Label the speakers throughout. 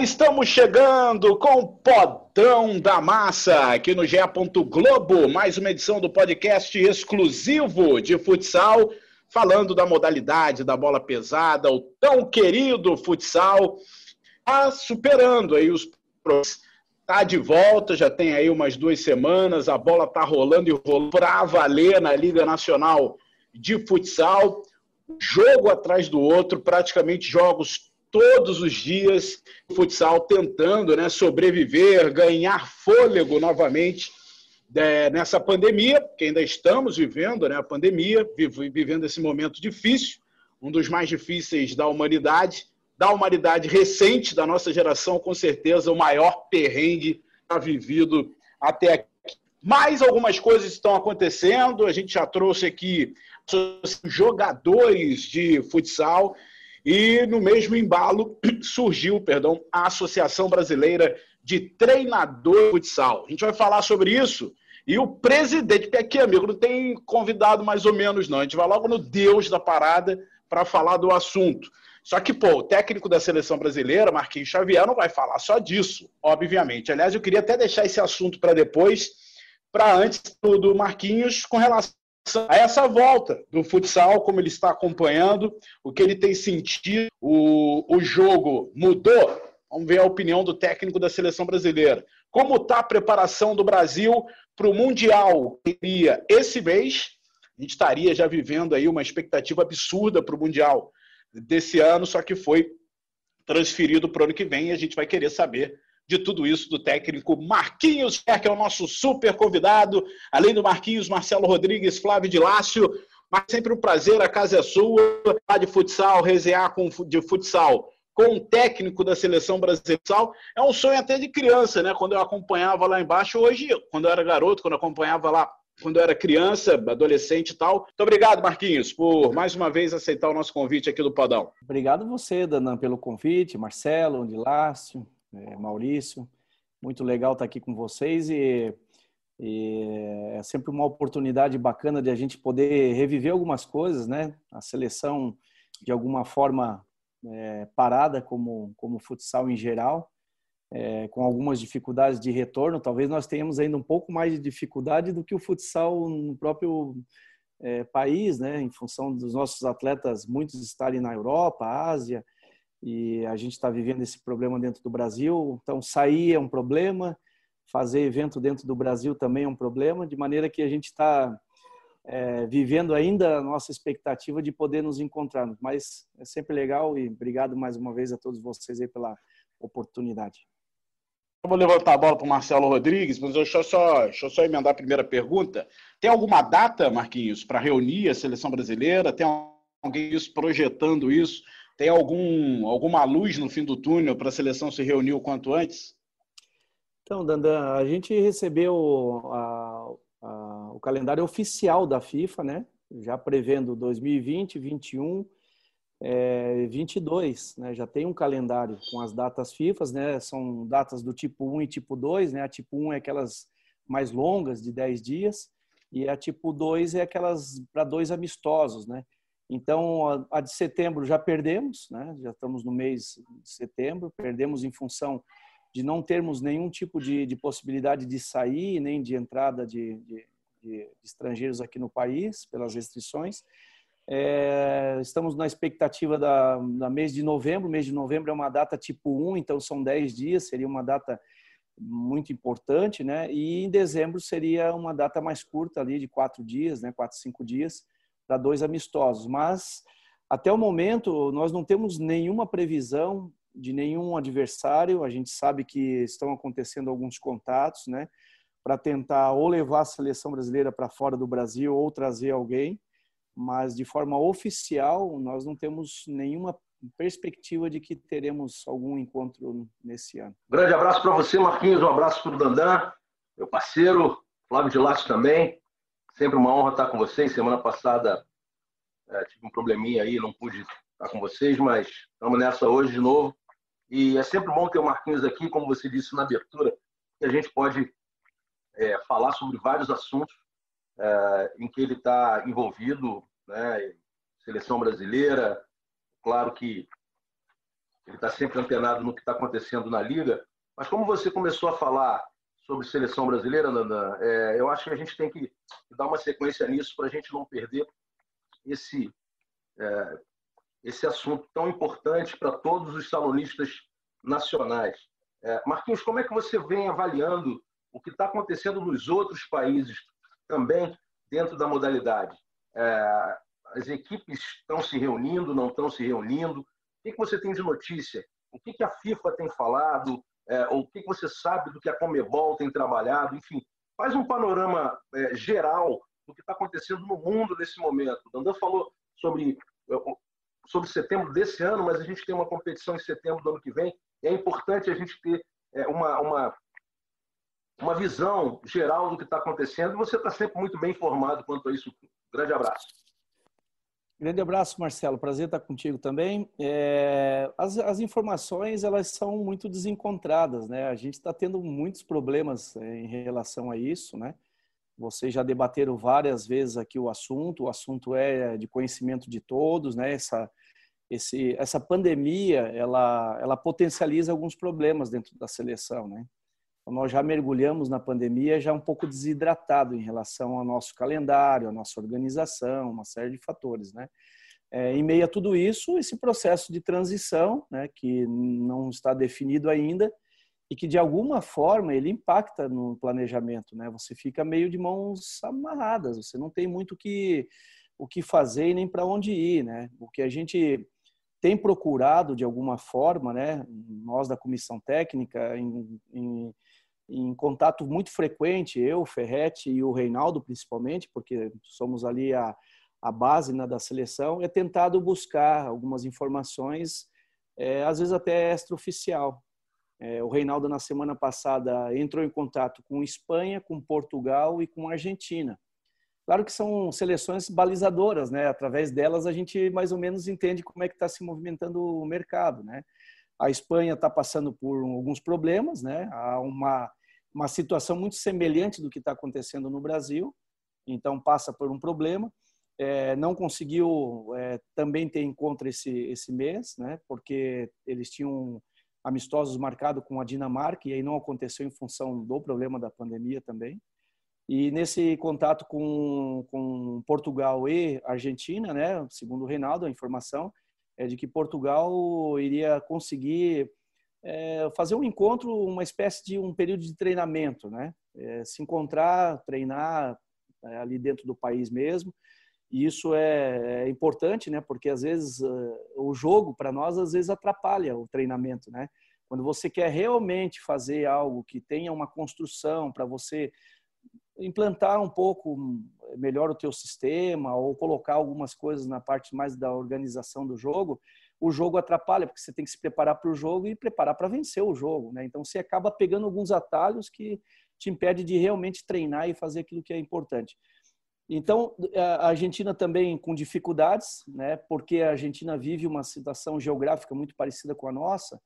Speaker 1: Estamos chegando com o Podão da Massa aqui no GE. Globo, mais uma edição do podcast exclusivo de futsal, falando da modalidade da bola pesada, o tão querido futsal, tá superando aí os tá de volta, já tem aí umas duas semanas, a bola tá rolando e rolando para valer na Liga Nacional de Futsal, jogo atrás do outro, praticamente jogos todos os dias o futsal tentando né, sobreviver, ganhar fôlego novamente é, nessa pandemia, que ainda estamos vivendo né, a pandemia, vivendo esse momento difícil, um dos mais difíceis da humanidade, da humanidade recente, da nossa geração, com certeza o maior perrengue já vivido até aqui. Mais algumas coisas estão acontecendo, a gente já trouxe aqui jogadores de futsal e no mesmo embalo surgiu, perdão, a Associação Brasileira de Treinador de Futsal. A gente vai falar sobre isso. E o presidente, porque aqui, amigo, não tem convidado mais ou menos, não. A gente vai logo no Deus da parada para falar do assunto. Só que, pô, o técnico da seleção brasileira, Marquinhos Xavier, não vai falar só disso, obviamente. Aliás, eu queria até deixar esse assunto para depois, para antes do Marquinhos, com relação a essa volta do futsal, como ele está acompanhando, o que ele tem sentido, o, o jogo mudou. Vamos ver a opinião do técnico da seleção brasileira. Como está a preparação do Brasil para o Mundial que iria esse mês? A gente estaria já vivendo aí uma expectativa absurda para o Mundial desse ano, só que foi transferido para o ano que vem e a gente vai querer saber de tudo isso do técnico Marquinhos, que é o nosso super convidado. Além do Marquinhos, Marcelo Rodrigues, Flávio de Lácio. Mas sempre um prazer, a casa é sua. De futsal, resenhar com, de futsal com o técnico da seleção brasileira. É um sonho até de criança, né? Quando eu acompanhava lá embaixo, hoje, quando eu era garoto, quando eu acompanhava lá, quando eu era criança, adolescente e tal. Muito obrigado, Marquinhos, por mais uma vez aceitar o nosso convite aqui do Padão.
Speaker 2: Obrigado você, Danan, pelo convite, Marcelo, de Lácio, é, Maurício. Muito legal estar aqui com vocês e, e, é sempre uma oportunidade bacana de a gente poder reviver algumas coisas, né? A seleção, de alguma forma, é, parada, como, como futsal em geral, é, com algumas dificuldades de retorno. Talvez nós tenhamos ainda um pouco mais de dificuldade do que o futsal no próprio é, país, né? Em função dos nossos atletas, muitos estarem na Europa, Ásia, e a gente está vivendo esse problema dentro do Brasil. Então, sair é um problema, fazer evento dentro do Brasil também é um problema, de maneira que a gente está é, vivendo ainda a nossa expectativa de poder nos encontrar. Mas é sempre legal e obrigado mais uma vez a todos vocês aí pela oportunidade.
Speaker 1: Eu vou levantar a bola para o Marcelo Rodrigues, mas deixa eu, só, deixa eu só emendar a primeira pergunta. Tem alguma data, Marquinhos, para reunir a seleção brasileira? Tem alguém projetando isso? Tem algum, alguma luz no fim do túnel para a seleção se reunir o quanto antes?
Speaker 2: Então, Dandan, a gente recebeu a, a, o calendário oficial da FIFA, né? Já prevendo 2020, 21, é, 22, né? Já tem um calendário com as datas FIFA, né? São datas do tipo 1 e tipo 2, né? A tipo 1 é aquelas mais longas, de 10 dias, e a tipo 2 é aquelas para dois amistosos, né? Então, a de setembro já perdemos, né? já estamos no mês de setembro, perdemos em função de não termos nenhum tipo de, de possibilidade de sair, nem de entrada de, de, de, estrangeiros aqui no país, pelas restrições. É, estamos na expectativa da, da mês de novembro. mês de novembro é uma data tipo 1, então são 10 dias, seria uma data muito importante, né? E em dezembro seria uma data mais curta ali, de quatro dias, né? Quatro, cinco dias para dois amistosos. Mas até o momento nós não temos nenhuma previsão de nenhum adversário. A gente sabe que estão acontecendo alguns contatos, né, para tentar ou levar a seleção brasileira para fora do Brasil ou trazer alguém, mas de forma oficial nós não temos nenhuma perspectiva de que teremos algum encontro nesse ano.
Speaker 3: Grande abraço para você, Marquinhos, um abraço para o Dandan, meu parceiro, Flávio de Laço também. Sempre uma honra estar com vocês. Semana passada é, tive um probleminha aí, não pude estar com vocês, mas estamos nessa hoje de novo. E é sempre bom ter o Marquinhos aqui, como você disse na abertura, que a gente pode é, falar sobre vários assuntos é, em que ele está envolvido, né? seleção brasileira, claro que ele está sempre antenado no que está acontecendo na liga. Mas como você começou a falar sobre seleção brasileira, Nandan, é, eu acho que a gente tem que dar uma sequência nisso para a gente não perder esse é, esse assunto tão importante para todos os salonistas nacionais. É, Marquinhos, como é que você vem avaliando o que está acontecendo nos outros países também dentro da modalidade? É, as equipes estão se reunindo, não estão se reunindo? O que, que você tem de notícia? O que, que a FIFA tem falado? É, o que, você sabe do que a Comebol tem trabalhado? Enfim, faz um panorama é, geral do que está acontecendo no mundo nesse momento. O Dandan falou sobre sobre setembro desse ano, mas a gente tem uma competição em setembro do ano que vem. É importante a gente ter é, uma, uma, uma visão geral do que está acontecendo. E você está sempre muito bem informado quanto a isso. Grande abraço.
Speaker 2: Grande abraço, Marcelo. Prazer estar contigo também. É, as, as, informações elas são muito desencontradas, né? A gente está tendo muitos problemas é, em relação a isso, né? Vocês já debateram várias vezes aqui o assunto. O assunto é de conhecimento de todos, né? Essa esse, essa pandemia ela, ela potencializa alguns problemas dentro da seleção, né? Então, nós já mergulhamos na pandemia já um pouco desidratado em relação ao nosso calendário, à nossa organização, uma série de fatores, né? É, em meio a tudo isso, esse processo de transição, né, que não está definido ainda e que de alguma forma ele impacta no planejamento, né? Você fica meio de mãos amarradas, você não tem muito que o que fazer e nem para onde ir, né? O que a gente tem procurado de alguma forma, né, nós da comissão técnica, em, em, em, contato muito frequente, eu, Ferretti e o Reinaldo principalmente, porque somos ali a, a base né, da seleção, é tentado buscar algumas informações, é, às vezes até extraoficial. É, o Reinaldo, na semana passada, entrou em contato com Espanha, com Portugal e com Argentina Claro que são seleções balizadoras, né? Através delas a gente mais ou menos entende como é que está se movimentando o mercado, né? A Espanha está passando por alguns problemas, né? Há uma uma situação muito semelhante do que está acontecendo no Brasil, então passa por um problema. É, não conseguiu é, também ter encontro esse esse mês, né? Porque eles tinham amistosos marcados com a Dinamarca e aí não aconteceu em função do problema da pandemia também. E nesse contato com, com Portugal e Argentina, né, segundo o Reinaldo, a informação é de que Portugal iria conseguir é, fazer um encontro, uma espécie de um período de treinamento, né, é, se encontrar, treinar é, ali dentro do país mesmo. E isso é, é importante, né, porque às vezes uh, o jogo para nós às vezes atrapalha o treinamento, né. Quando você quer realmente fazer algo que tenha uma construção para você implantar um pouco melhor o teu sistema ou colocar algumas coisas na parte mais da organização do jogo, o jogo atrapalha, porque você tem que se preparar para o jogo e preparar para vencer o jogo. Né? Então, você acaba pegando alguns atalhos que te impede de realmente treinar e fazer aquilo que é importante. Então, a Argentina também com dificuldades, né? porque a Argentina vive uma situação geográfica muito parecida com a nossa,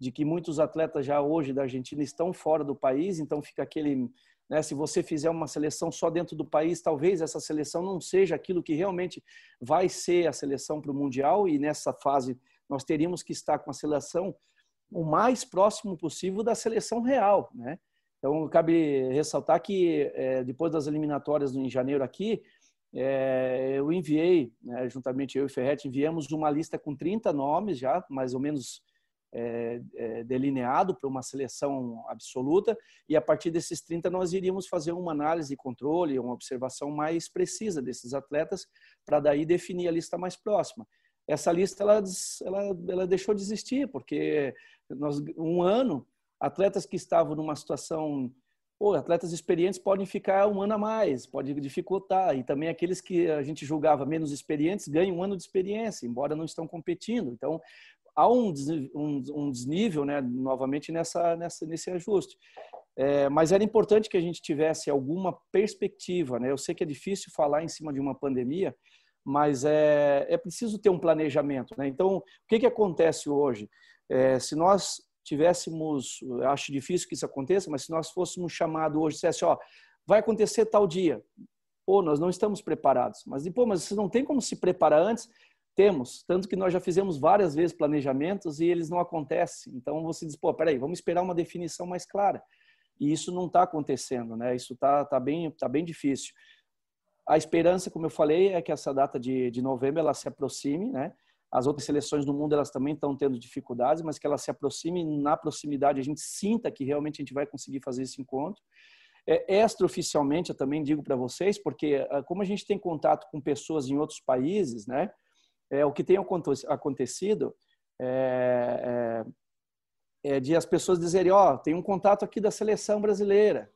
Speaker 2: de que muitos atletas já hoje da Argentina estão fora do país, então fica aquele né? Se você fizer uma seleção só dentro do país, talvez essa seleção não seja aquilo que realmente vai ser a seleção para o Mundial, e nessa fase nós teríamos que estar com a seleção o mais próximo possível da seleção real. Né? Então, cabe ressaltar que é, depois das eliminatórias em janeiro aqui, é, eu enviei, né, juntamente eu e Ferretti, enviamos uma lista com 30 nomes já, mais ou menos é, é, delineado para uma seleção absoluta, e a partir desses 30 nós iríamos fazer uma análise e controle, uma observação mais precisa desses atletas, para daí definir a lista mais próxima. Essa lista ela, ela, ela deixou de existir, porque nós, um ano, atletas que estavam numa situação Pô, atletas experientes podem ficar um ano a mais, pode dificultar. E também aqueles que a gente julgava menos experientes ganham um ano de experiência, embora não estão competindo. Então, há um, um, um desnível, né, novamente, nessa, nessa, nesse ajuste. É, mas era importante que a gente tivesse alguma perspectiva. Né? Eu sei que é difícil falar em cima de uma pandemia, mas é, é preciso ter um planejamento. Né? Então, o que, que acontece hoje? É, se nós tivéssemos, acho difícil que isso aconteça, mas se nós fôssemos chamados hoje, dissesse, ó, vai acontecer tal dia, pô, nós não estamos preparados. Mas, pô, mas você não tem como se preparar antes Temos, tanto que nós já fizemos várias vezes planejamentos e eles não acontecem. Então você diz, pô, peraí, vamos esperar uma definição mais clara. E isso não está acontecendo, né? Isso está tá bem, tá bem difícil. A esperança, como eu falei, é que essa data de, de novembro ela se aproxime, né? As outras seleções do mundo elas também estão tendo dificuldades, mas que ela se aproxime na proximidade a gente sinta que realmente a gente vai conseguir fazer esse encontro. É, extraoficialmente, eu também digo para vocês, porque ah, como a gente tem contato com pessoas em outros países, né? É, o que tem acontecido é, é, é de as pessoas dizerem, ó, oh, tem um contato aqui da seleção brasileira,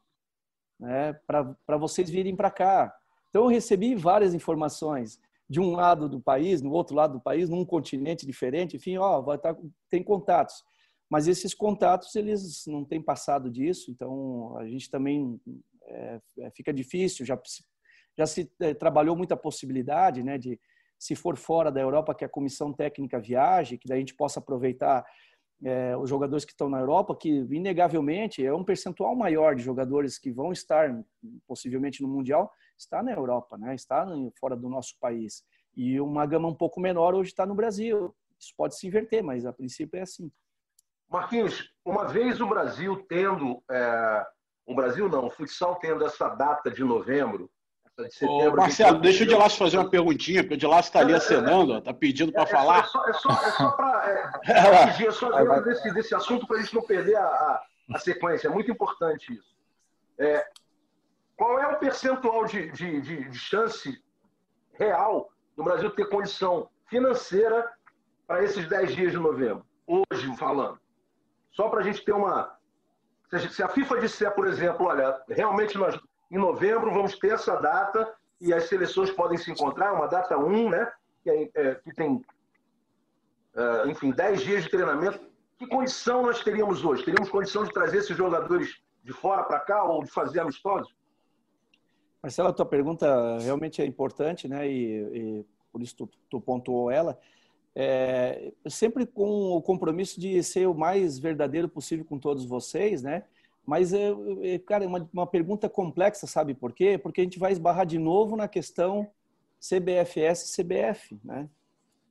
Speaker 2: né? Para vocês virem para cá. Então eu recebi várias informações de um lado do país, no outro lado do país, num continente diferente, enfim, ó, vai tá, tem contatos. Mas esses contatos, eles não têm passado disso, então a gente também é, é fica difícil, já, já se é, trabalhou muita possibilidade, né, de se for fora da Europa, que a comissão técnica viaje, que daí a gente possa aproveitar é, os jogadores que estão na Europa, que inegavelmente é um percentual maior de jogadores que vão estar possivelmente no Mundial, está na Europa, né? está fora do nosso país. E uma gama um pouco menor hoje está no Brasil. Isso pode se inverter, mas a princípio é assim.
Speaker 3: Marquinhos, uma vez o Brasil tendo, é, o Brasil não, o futsal tendo essa data de novembro,
Speaker 1: setembro. Ô, Marcelo, deixa o Dilácio fazer uma perguntinha, porque o Dilácio está ali acenando, está pedindo para é, falar.
Speaker 3: É só, é só, é só para é, é, só desse, desse assunto para a gente não perder a, a, a, sequência. É muito importante isso. É, qual é o percentual de, de, de, de chance real do Brasil ter condição financeira para esses 10 dias de novembro? Hoje, falando. Só para a gente ter uma. Se a FIFA disser, por exemplo, olha, realmente nós, em novembro, vamos ter essa data e as seleções podem se encontrar, uma data 1, né? Que, é, que tem, é, enfim, 10 dias de treinamento. Que condição nós teríamos hoje? Teríamos condição de trazer esses jogadores de fora para cá ou de fazer amistosos?
Speaker 2: Marcelo, a tua pergunta realmente é importante, né? E, e por isso tu, tu pontuou ela. É, sempre com o compromisso de ser o mais verdadeiro possível com todos vocês, né? Mas, é, é, cara, é uma, uma pergunta complexa, sabe por quê? Porque a gente vai esbarrar de novo na questão CBFS-CBF, né?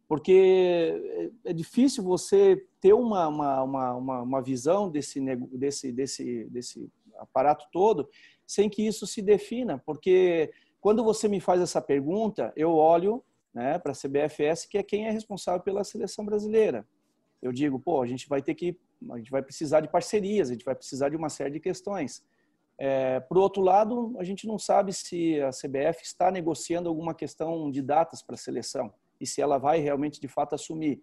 Speaker 2: Porque é, é difícil você ter uma, uma, uma, uma visão desse, desse, desse, desse aparato todo sem que isso se defina, porque quando você me faz essa pergunta, eu olho né, para a CBFS, que é quem é responsável pela seleção brasileira. Eu digo, pô, a gente vai ter que, a gente vai precisar de parcerias, a gente vai precisar de uma série de questões. É, por outro lado, a gente não sabe se a CBF está negociando alguma questão de datas para a seleção e se ela vai realmente, de fato, assumir.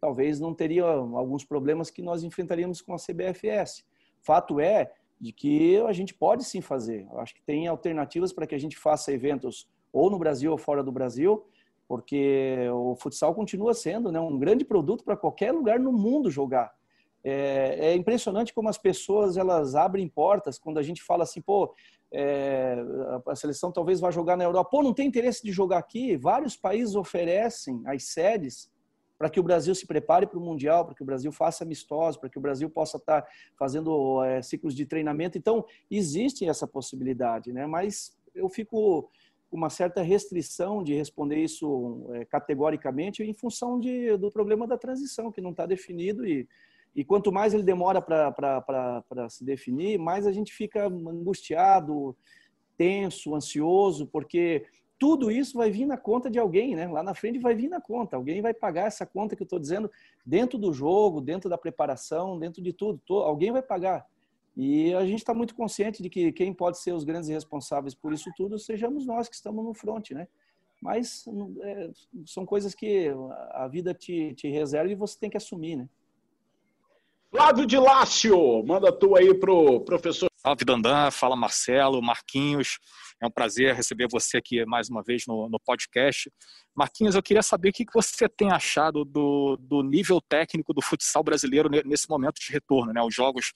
Speaker 2: Talvez não teria alguns problemas que nós enfrentaríamos com a CBFS. Fato é de que a gente pode sim fazer. Eu acho que tem alternativas para que a gente faça eventos ou no Brasil ou fora do Brasil, porque o futsal continua sendo né, um grande produto para qualquer lugar no mundo jogar. É, é, impressionante como as pessoas elas abrem portas quando a gente fala assim, pô, é, a seleção talvez vá jogar na Europa. Pô, não tem interesse de jogar aqui? Vários países oferecem as sedes para que o Brasil se prepare para o Mundial, para que o Brasil faça amistosos, para que o Brasil possa estar tá fazendo é, ciclos de treinamento. Então, existe essa possibilidade, né? mas eu fico com uma certa restrição de responder isso é, categoricamente em função de, do problema da transição, que não está definido e, e quanto mais ele demora para se definir, mais a gente fica angustiado, tenso, ansioso, porque tudo isso vai vir na conta de alguém, né? Lá na frente vai vir na conta. Alguém vai pagar essa conta que eu estou dizendo dentro do jogo, dentro da preparação, dentro de tudo. Alguém vai pagar. E a gente está muito consciente de que quem pode ser os grandes responsáveis por isso tudo sejamos nós que estamos no front, né? Mas é, são coisas que a vida te, te reserva e você tem que assumir, né?
Speaker 1: Flávio de Lácio, manda tu aí pro professor.
Speaker 4: Salve Dandan, fala Marcelo, Marquinhos. É um prazer receber você aqui mais uma vez no, no podcast. Marquinhos, eu queria saber o que você tem achado do, do nível técnico do futsal brasileiro nesse momento de retorno, né? Os jogos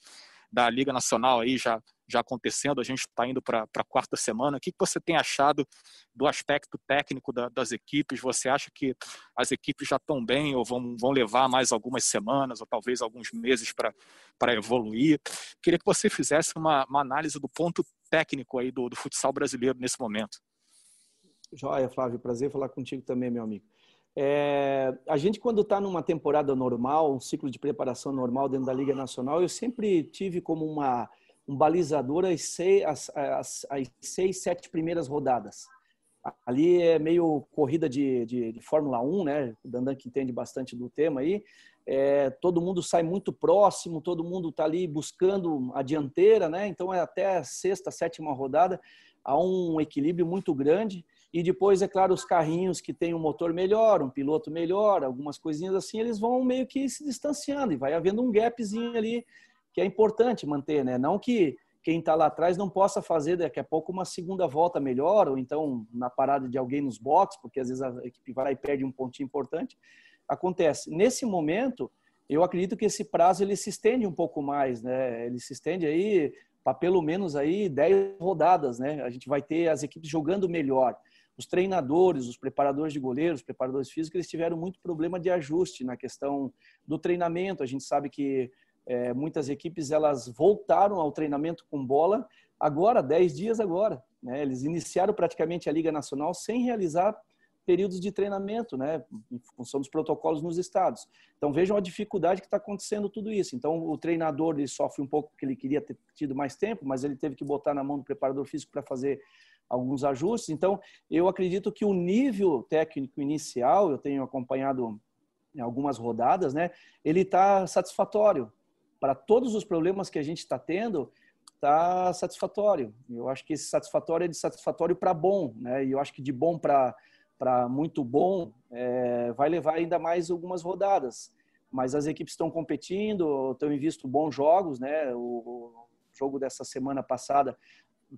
Speaker 4: da Liga Nacional aí já, já acontecendo, a gente está indo para a quarta semana. O que você tem achado do aspecto técnico da, das equipes? Você acha que as equipes já estão bem ou vão, vão levar mais algumas semanas ou talvez alguns meses para evoluir? Queria que você fizesse uma, uma análise do ponto técnico aí do, do futsal brasileiro nesse momento.
Speaker 2: Joia, Flávio, prazer falar contigo também, meu amigo. É, a gente, quando está numa temporada normal, um ciclo de preparação normal dentro da Liga Nacional, eu sempre tive como uma, um balizador as seis, as, as, as seis, sete primeiras rodadas. Ali é meio corrida de, de, de Fórmula 1, né? O Dandan que entende bastante do tema aí. É, todo mundo sai muito próximo, todo mundo está ali buscando a dianteira, né? Então é até a sexta, sétima rodada, há um equilíbrio muito grande. E depois, é claro, os carrinhos que têm um motor melhor, um piloto melhor, algumas coisinhas assim, eles vão meio que se distanciando e vai havendo um gapzinho ali que é importante manter, né? Não que quem está lá atrás não possa fazer daqui a pouco uma segunda volta melhor, ou então na parada de alguém nos boxes, porque às vezes a equipe vai e perde um pontinho importante. Acontece. Nesse momento, eu acredito que esse prazo ele se estende um pouco mais, né? Ele se estende aí para pelo menos aí 10 rodadas, né? A gente vai ter as equipes jogando melhor. Os treinadores, os preparadores de goleiros, os preparadores físicos, eles tiveram muito problema de ajuste na questão do treinamento. A gente sabe que é, muitas equipes elas voltaram ao treinamento com bola agora, 10 dias agora. Né? Eles iniciaram praticamente a Liga Nacional sem realizar períodos de treinamento, né, em função dos protocolos nos estados. Então vejam a dificuldade que está acontecendo tudo isso. Então o treinador ele sofre um pouco porque ele queria ter tido mais tempo, mas ele teve que botar na mão do preparador físico para fazer alguns ajustes. Então eu acredito que o nível técnico inicial, eu tenho acompanhado em algumas rodadas, né, ele está satisfatório para todos os problemas que a gente está tendo, está satisfatório. Eu acho que esse satisfatório é de satisfatório para bom, né? E eu acho que de bom para para muito bom é, vai levar ainda mais algumas rodadas. Mas as equipes estão competindo, estão visto bons jogos, né? O, o, jogo dessa semana passada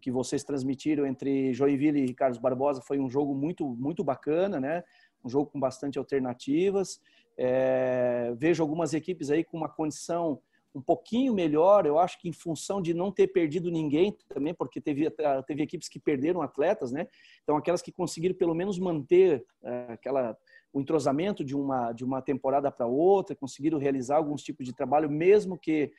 Speaker 2: que vocês transmitiram entre Joinville e Carlos Barbosa foi um jogo muito muito bacana, né? Um jogo com bastante alternativas. É, vejo algumas equipes aí com uma condição um pouquinho melhor, eu acho que em função de não ter perdido ninguém também, porque teve, teve equipes que perderam atletas, né? Então, aquelas que conseguiram pelo menos manter é, aquela, o entrosamento de uma, de uma temporada para outra, conseguiram realizar alguns tipos de trabalho, mesmo que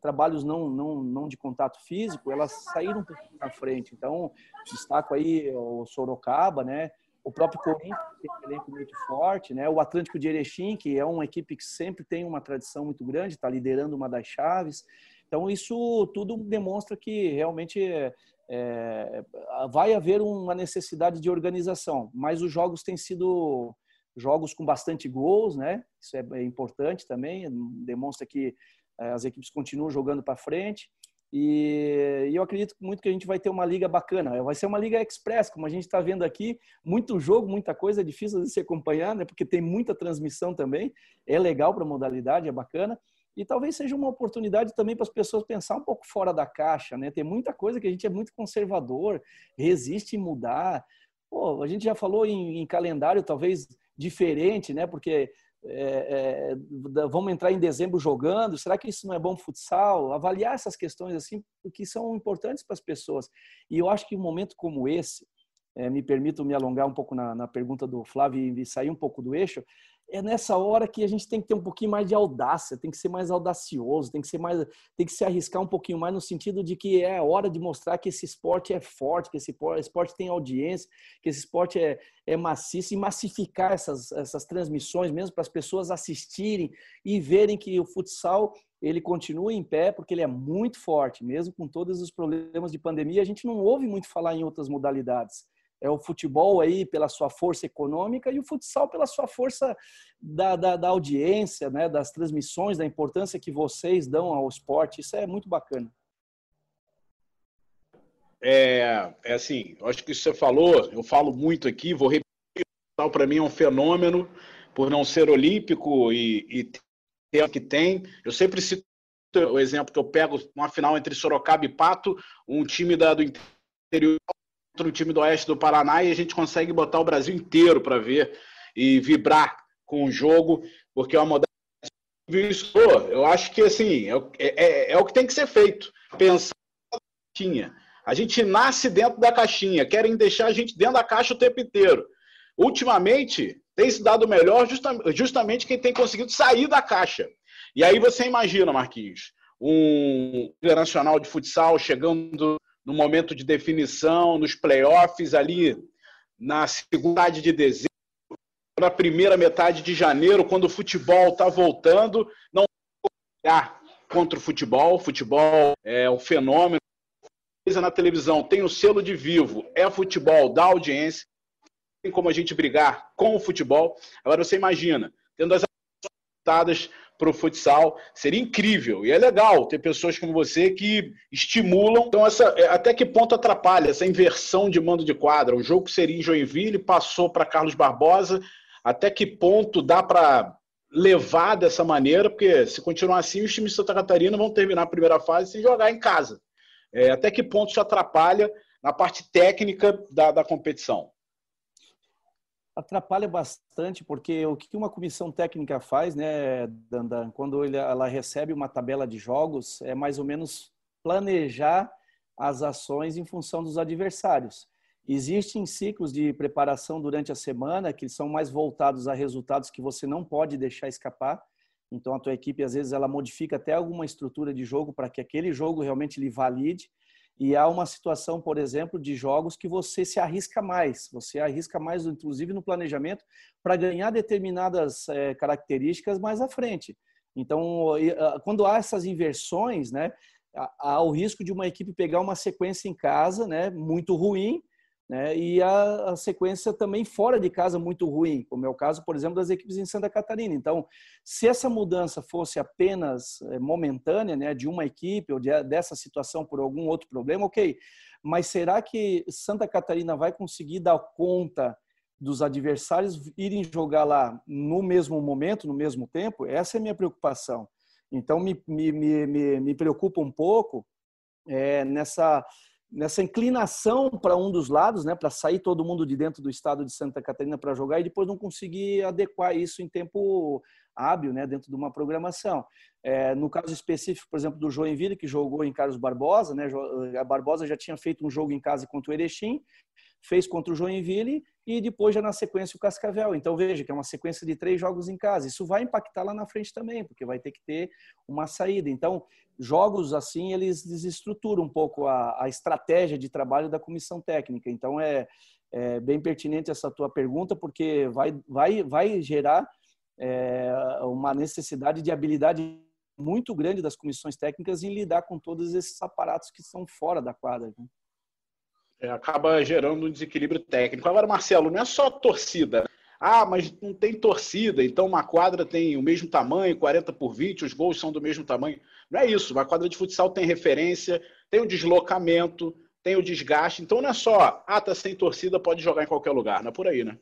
Speaker 2: trabalhos não, não, não de contato físico, elas saíram um pouco na frente. Então, destaco aí o Sorocaba, né? O próprio Corinthians tem um elenco muito forte, né? O Atlântico de Erechim, que é uma equipe que sempre tem uma tradição muito grande, está liderando uma das chaves. Então isso tudo demonstra que realmente é, é, vai haver uma necessidade de organização. Mas os jogos têm sido jogos com bastante gols, né? Isso é, é importante também. Demonstra que é, as equipes continuam jogando para frente. E, eu acredito muito que a gente vai ter uma liga bacana. Vai ser uma liga express, como a gente está vendo aqui. Muito jogo, muita coisa, é difícil de se acompanhar, né? porque tem muita transmissão também. É legal para a modalidade, é bacana. E talvez seja uma oportunidade também para as pessoas pensar um pouco fora da caixa. Né? Tem muita coisa que a gente é muito conservador, resiste em mudar. Pô, a gente já falou em, em calendário talvez diferente, né? porque é, é, vamos entrar em dezembro jogando, será que isso não é bom futsal? Avaliar essas questões assim, que são importantes para as pessoas. E eu acho que um momento como esse, é, me permito me alongar um pouco na, na pergunta do Flávio e sair um pouco do eixo, é nessa hora que a gente tem que ter um pouquinho mais de audácia, tem que ser mais audacioso, tem que ser mais, tem que se arriscar um pouquinho mais no sentido de que é hora de mostrar que esse esporte é forte, que esse esporte tem audiência, que esse esporte é, é maciço e massificar essas, essas transmissões mesmo para as pessoas assistirem e verem que o futsal ele continua em pé porque ele é muito forte, mesmo com todos os problemas de pandemia. A gente não ouve muito falar em outras modalidades é o futebol aí pela sua força econômica e o futsal pela sua força da, da, da, audiência, né, das transmissões, da importância que vocês dão ao esporte. Isso é muito bacana.
Speaker 1: É, é assim, acho que você falou, eu falo muito aqui, vou repetir, o para mim é um fenômeno, por não ser olímpico e, e ter que tem. Eu sempre cito o exemplo que eu pego, uma final entre Sorocaba e Pato, um time da, do interior contra o time do Oeste do Paraná e a gente consegue botar o Brasil inteiro para ver e vibrar com o jogo, porque é uma modalidade. Eu acho que assim é, é, é, o que tem que ser feito. Pensar na caixinha. A gente nasce dentro da caixinha, querem deixar a gente dentro da caixa o tempo inteiro. Ultimamente, tem se dado melhor justamente quem tem conseguido sair da caixa. E aí você imagina, Marquinhos, um internacional de futsal chegando no momento de definição, nos playoffs, ali na segunda de dezembro, para a primeira metade de janeiro, quando o futebol está voltando, não contra o futebol. O futebol é um fenômeno. Na televisão tem o selo de vivo, é futebol da audiência. Tem como a gente brigar com o futebol. Agora você imagina, tendo as para o futsal, seria incrível. E é legal ter pessoas como você que estimulam. Então, essa, é, até que ponto atrapalha essa inversão de mando de quadra? O jogo seria em Joinville passou para Carlos Barbosa. Até que ponto dá para levar dessa maneira? Porque se continuar assim, os times de Santa Catarina vão terminar a primeira fase sem jogar em casa. É, até que ponto isso atrapalha na parte técnica da, da competição?
Speaker 2: Atrapalha bastante, porque o que uma comissão técnica faz, né, Dandan, quando ela recebe uma tabela de jogos, é mais ou menos planejar as ações em função dos adversários. Existem ciclos de preparação durante a semana que são mais voltados a resultados que você não pode deixar escapar. Então a tua equipe às vezes ela modifica até alguma estrutura de jogo para que aquele jogo realmente lhe valide. E há uma situação, por exemplo, de jogos que você se arrisca mais, você arrisca mais, inclusive no planejamento, para ganhar determinadas é, características mais à frente. Então, quando há essas inversões, né, há o risco de uma equipe pegar uma sequência em casa, né, muito ruim, né? E a, a, sequência também fora de casa muito ruim, como é o caso, por exemplo, das equipes em Santa Catarina. Então, se essa mudança fosse apenas eh, momentânea, né, de uma equipe ou de, dessa situação por algum outro problema, ok. Mas será que Santa Catarina vai conseguir dar conta dos adversários irem jogar lá no mesmo momento, no mesmo tempo? Essa é a minha preocupação. Então, me, me, me, me preocupa um pouco é, nessa nessa inclinação para um dos lados, né, para sair todo mundo de dentro do estado de Santa Catarina para jogar e depois não conseguir adequar isso em tempo hábil, né, dentro de uma programação. É, no caso específico, por exemplo, do Joinville, que jogou em Carlos Barbosa, né, a Barbosa já tinha feito um jogo em casa contra o Erechim, fez contra o Joinville e depois já na sequência o Cascavel. Então veja que é uma sequência de três jogos em casa. Isso vai impactar lá na frente também, porque vai ter que ter uma saída. Então jogos assim eles desestruturam um pouco a, a estratégia de trabalho da comissão técnica. Então é, é, bem pertinente essa tua pergunta porque vai vai vai gerar é, uma necessidade de habilidade muito grande das comissões técnicas em lidar com todos esses aparatos que são fora da quadra. Né?
Speaker 1: É, acaba gerando um desequilíbrio técnico. Agora, Marcelo, não é só torcida. Ah, mas não tem torcida, então uma quadra tem o mesmo tamanho, 40 por 20, os gols são do mesmo tamanho. Não é isso. Uma quadra de futsal tem referência, tem o deslocamento, tem o desgaste. Então não é só, ah, tá sem torcida, pode jogar em qualquer lugar. Não é por aí, né?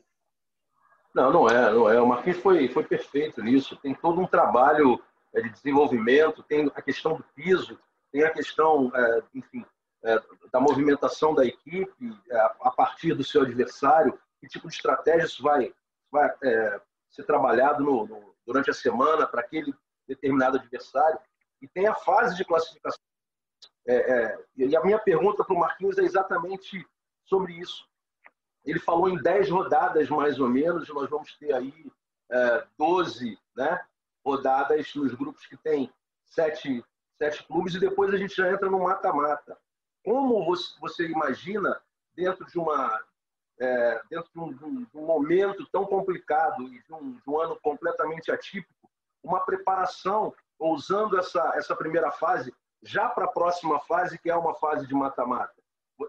Speaker 3: Não, não é, não é. O Marquinhos foi, foi perfeito nisso. Tem todo um trabalho é, de desenvolvimento, tem a questão do piso, tem a questão, é, enfim, é, da movimentação da equipe é, a partir do seu adversário, que tipo de estratégia isso vai, vai é, ser trabalhado no, no, durante a semana para aquele determinado adversário. E tem a fase de classificação. É, é, e a minha pergunta para o Marquinhos é exatamente sobre isso. Ele falou em 10 rodadas, mais ou menos, nós vamos ter aí 12 né, rodadas nos grupos que tem sete, sete clubes, e depois a gente já entra no mata-mata como você imagina dentro de uma é, dentro de um, de um, momento tão complicado e de um, de um, ano completamente atípico, uma preparação usando essa essa primeira fase já para a próxima fase que é uma fase de mata-mata.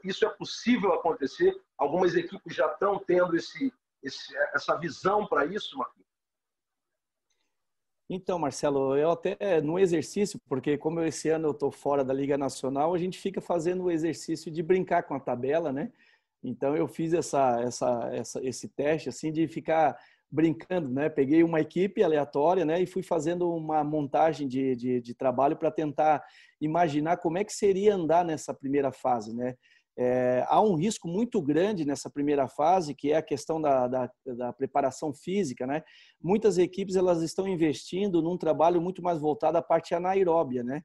Speaker 3: Isso é possível acontecer? Algumas equipes já estão tendo esse, esse essa visão para isso, Marquinhos?
Speaker 2: Então, Marcelo, eu até no exercício, porque como esse ano eu estou fora da Liga Nacional, a gente fica fazendo o exercício de brincar com a tabela, né? Então eu fiz essa, essa, essa, esse teste assim de ficar brincando, né? Peguei uma equipe aleatória, né? E fui fazendo uma montagem de, de, de trabalho para tentar imaginar como é que seria andar nessa primeira fase, né? É, há um risco muito grande nessa primeira fase, que é a questão da, da, da, preparação física. Né? Muitas equipes elas estão investindo num trabalho muito mais voltado à parte anaeróbia, né?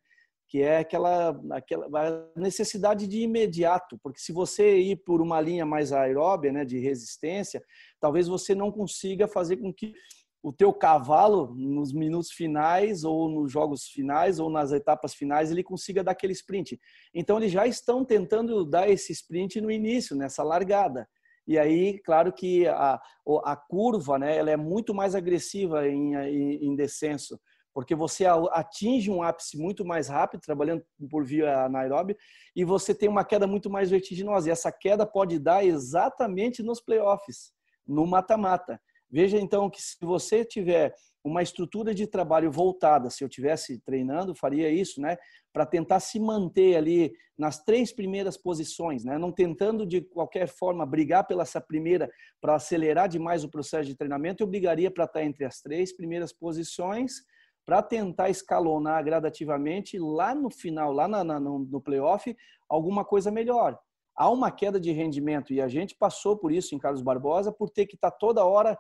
Speaker 2: que é aquela, aquela necessidade de imediato, porque se você ir por uma linha mais aeróbia, né, de resistência, talvez você não consiga fazer com que o teu cavalo nos minutos finais ou nos jogos finais ou nas etapas finais ele consiga dar aquele sprint. Então eles já estão tentando dar esse sprint no início, nessa largada. E aí, claro que a, a curva né, ela é muito mais agressiva em, em, em descenso, porque você atinge um ápice muito mais rápido, trabalhando por via anaeróbia, e você tem uma queda muito mais vertiginosa. E essa queda pode dar exatamente nos playoffs, no mata-mata. Veja então que se você tiver uma estrutura de trabalho voltada, se eu tivesse treinando, faria isso, né, para tentar se manter ali nas três primeiras posições, né, não tentando de qualquer forma brigar pela essa primeira para acelerar demais o processo de treinamento, eu brigaria para estar entre as três primeiras posições para tentar escalonar gradativamente lá no final, lá na, na, no, no playoff, alguma coisa melhor. Há uma queda de rendimento e a gente passou por isso em Carlos Barbosa, por ter que estar tá toda hora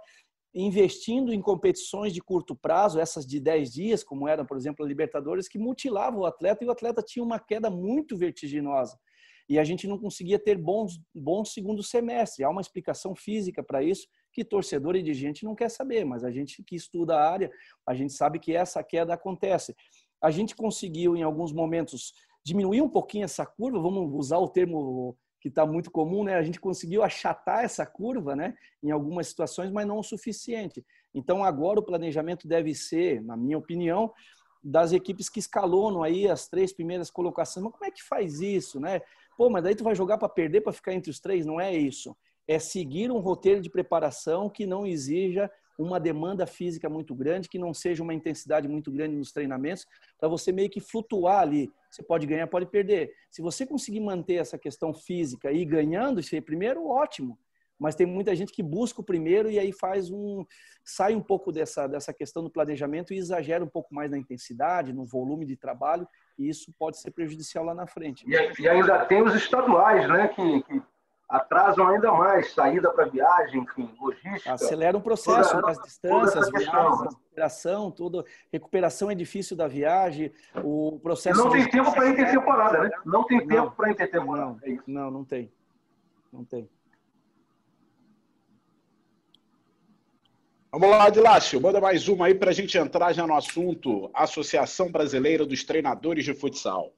Speaker 2: investindo em competições de curto prazo, essas de 10 dias, como eram, por exemplo, a Libertadores, que mutilavam o atleta e o atleta tinha uma queda muito vertiginosa. E a gente não conseguia ter bons, bons segundo semestre. Há uma explicação física para isso que torcedor e dirigente não quer saber, mas a gente que estuda a área, a gente sabe que essa queda acontece. A gente conseguiu, em alguns momentos, diminuir um pouquinho essa curva, vamos usar o termo que está muito comum, né? A gente conseguiu achatar essa curva, né? Em algumas situações, mas não o suficiente. Então agora o planejamento deve ser, na minha opinião, das equipes que escalonam aí as três primeiras colocações. Mas como é que faz isso, né? Pô, mas daí tu vai jogar para perder para ficar entre os três? Não é isso. É seguir um roteiro de preparação que não exija uma demanda física muito grande, que não seja uma intensidade muito grande nos treinamentos, para você meio que flutuar ali. Você pode ganhar, pode perder. Se você conseguir manter essa questão física e ir ganhando, aí primeiro, ótimo. Mas tem muita gente que busca o primeiro e aí faz um sai um pouco dessa dessa questão do planejamento e exagera um pouco mais na intensidade, no volume de trabalho, e isso pode ser prejudicial lá na frente.
Speaker 3: E, e ainda tem os estaduais, né, que, que atrasam ainda mais saída para viagem, enfim, logística.
Speaker 2: Acelera o processo, toda, as distâncias, viagens, recuperação, tudo. Recuperação é difícil da viagem, o processo.
Speaker 3: E não tem tempo para intertemporada, né? Não tem tempo para intertemporada.
Speaker 2: Não, é não, não tem. Não tem.
Speaker 1: Vamos lá, Adilácio, manda mais uma aí para a gente entrar já no assunto Associação Brasileira dos Treinadores de Futsal.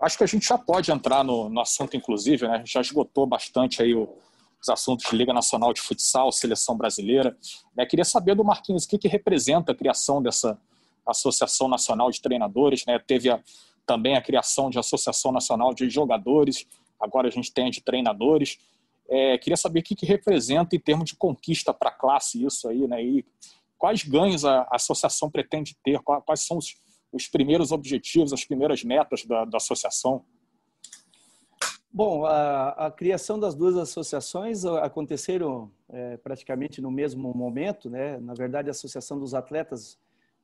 Speaker 4: Acho que a gente já pode entrar no, no assunto, inclusive, né? A gente já esgotou bastante aí o, os assuntos de Liga Nacional de Futsal, Seleção Brasileira. Né? Queria saber do Marquinhos o que, que representa a criação dessa Associação Nacional de Treinadores. Né? Teve a, também a criação de Associação Nacional de Jogadores, agora a gente tem a de treinadores. É, queria saber o que, que representa em termos de conquista para a classe isso aí, né? E quais ganhos a, a associação pretende ter, quais são os, os primeiros objetivos, as primeiras metas da, da associação?
Speaker 2: Bom, a, a, criação das duas associações aconteceram é, praticamente no mesmo momento, né? Na verdade, a Associação dos Atletas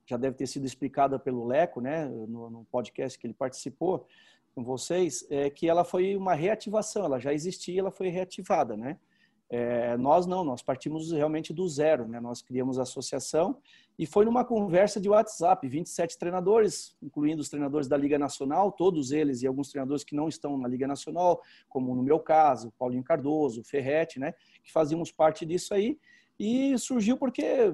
Speaker 2: já deve ter sido explicada pelo Leco, né? No, no podcast que ele participou com vocês, é que ela foi uma reativação, ela já existia, ela foi reativada, né? É, nós não, nós partimos realmente do zero, né? Nós criamos a associação e foi numa conversa de WhatsApp, 27 treinadores, incluindo os treinadores da Liga Nacional, todos eles e alguns treinadores que não estão na Liga Nacional, como no meu caso, Paulinho Cardoso, Ferretti, né? Que fazíamos parte disso aí. E surgiu porque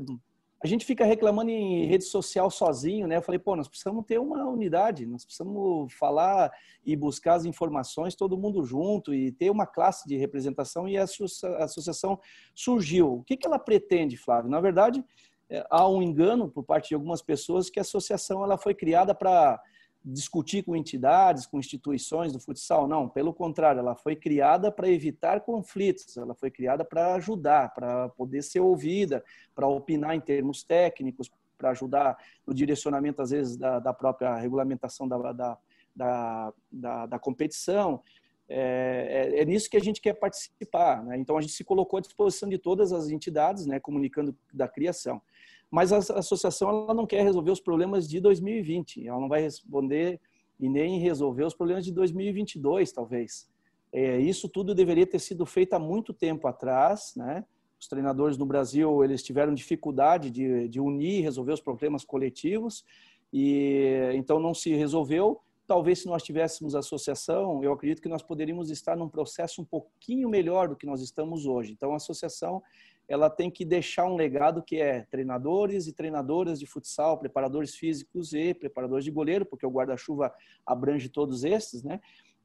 Speaker 2: a gente fica reclamando em rede social sozinho, né? Eu falei, pô, nós precisamos ter uma unidade, nós precisamos falar e buscar as informações todo mundo junto e ter uma classe de representação e a associação surgiu. O que, que ela pretende, Flávio? Na verdade, é, há um engano por parte de algumas pessoas que a associação ela foi criada para discutir com entidades, com instituições do futsal. Não, pelo contrário, ela foi criada para evitar conflitos, ela foi criada para ajudar, para poder ser ouvida, para opinar em termos técnicos, para ajudar no direcionamento, às vezes, da, da própria regulamentação da, da, da, da, da competição. É, é, é, nisso que a gente quer participar. Né? Então, a gente se colocou à disposição de todas as entidades, né, comunicando da criação. Mas a associação ela não quer resolver os problemas de 2020, ela não vai responder e nem resolver os problemas de 2022, talvez. É, isso tudo deveria ter sido feito há muito tempo atrás, né? Os treinadores no Brasil eles tiveram dificuldade de, de unir, resolver os problemas coletivos e então não se resolveu. Talvez se nós tivéssemos associação, eu acredito que nós poderíamos estar num processo um pouquinho melhor do que nós estamos hoje. Então a associação ela tem que deixar um legado que é treinadores e treinadoras de futsal, preparadores físicos e preparadores de goleiro, porque o guarda-chuva abrange todos esses, né?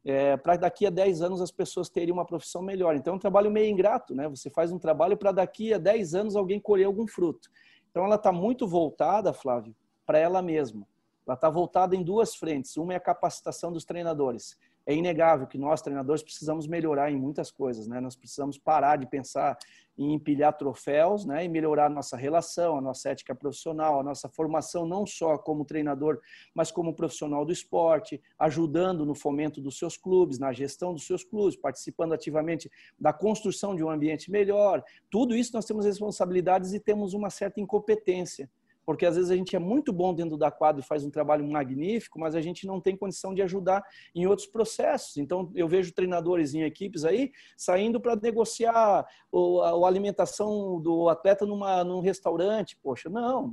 Speaker 2: é, para daqui a 10 anos as pessoas terem uma profissão melhor. Então é um trabalho meio ingrato, né? Você faz um trabalho para daqui a 10 anos alguém colher algum fruto. Então ela está muito voltada, Flávio, para ela mesma. Ela está voltada em duas frentes. Uma é a capacitação dos treinadores é inegável que nós, treinadores, precisamos melhorar em muitas coisas, né? Nós precisamos parar de pensar em empilhar troféus, né? E melhorar a nossa relação, a nossa ética profissional, a nossa formação, não só como treinador, mas como profissional do esporte, ajudando no fomento dos seus clubes, na gestão dos seus clubes, participando ativamente da construção de um ambiente melhor. Tudo isso nós temos responsabilidades e temos uma certa incompetência porque às vezes a gente é muito bom dentro da quadra e faz um trabalho magnífico, mas a gente não tem condição de ajudar em outros processos. Então, eu vejo treinadores em equipes aí saindo para negociar a, alimentação do atleta numa, num restaurante. Poxa, não,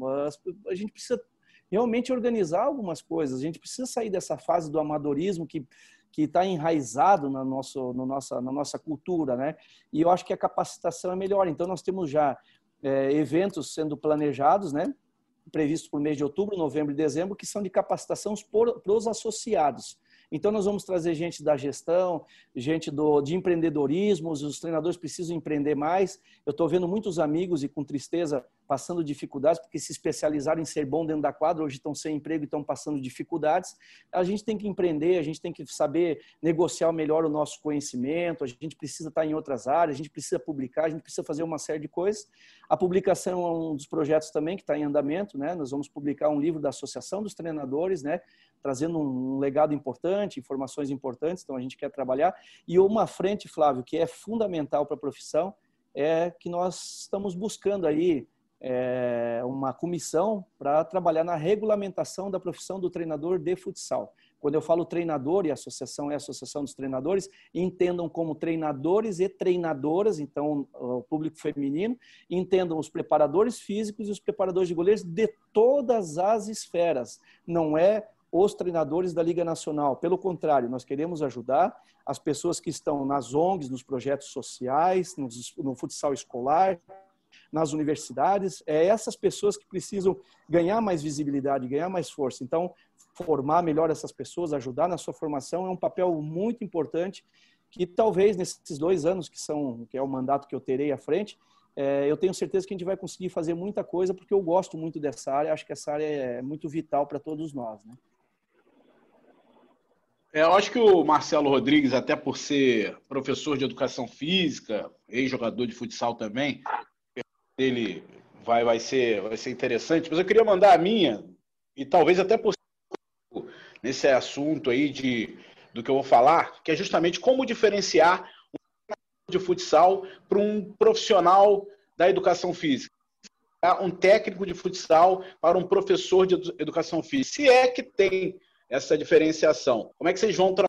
Speaker 2: a gente precisa realmente organizar algumas coisas, a gente precisa sair dessa fase do amadorismo que que está enraizado na, nosso, no nossa, na nossa cultura, né? E eu acho que a capacitação é melhor. Então, nós temos já é, eventos sendo planejados, né? Previstos para o mês de outubro, novembro e dezembro, que são de capacitação para os associados. Então, nós vamos trazer gente da gestão, gente do, de empreendedorismo, os treinadores precisam empreender mais. Eu estou vendo muitos amigos e com tristeza passando dificuldades, porque se especializaram em ser bom dentro da quadra, hoje estão sem emprego e estão passando dificuldades. A gente tem que empreender, a gente tem que saber negociar melhor o nosso conhecimento, a gente precisa estar em outras áreas, a gente precisa publicar, a gente precisa fazer uma série de coisas. A publicação é um dos projetos também que está em andamento, né? Nós vamos publicar um livro da Associação dos Treinadores, né? Trazendo um legado importante, informações importantes, então a gente quer trabalhar. E uma frente, Flávio, que é fundamental para a profissão, é que nós estamos buscando aí é, uma comissão para trabalhar na regulamentação da profissão do treinador de futsal. Quando eu falo treinador, e a associação é a Associação dos Treinadores, entendam como treinadores e treinadoras, então o público feminino, entendam os preparadores físicos e os preparadores de goleiros de todas as esferas. Não é os treinadores da Liga Nacional. Pelo contrário, nós queremos ajudar as pessoas que estão nas ONGs, nos projetos sociais, no futsal escolar, nas universidades, é essas pessoas que precisam ganhar mais visibilidade, ganhar mais força. Então, formar melhor essas pessoas, ajudar na sua formação é um papel muito importante que talvez nesses dois anos que são que é o mandato que eu terei à frente, é, eu tenho certeza que a gente vai conseguir fazer muita coisa porque eu gosto muito dessa área, acho que essa área é muito vital para todos nós, né?
Speaker 1: É, eu acho que o Marcelo Rodrigues, até por ser professor de educação física, ex-jogador de futsal também, dele vai, vai, ser, vai ser interessante, mas eu queria mandar a minha, e talvez até por nesse assunto aí de, do que eu vou falar, que é justamente como diferenciar um de futsal para um profissional da educação física. Um técnico de futsal para um professor de educação física. Se é que tem essa diferenciação. Como é que vocês vão trabalhar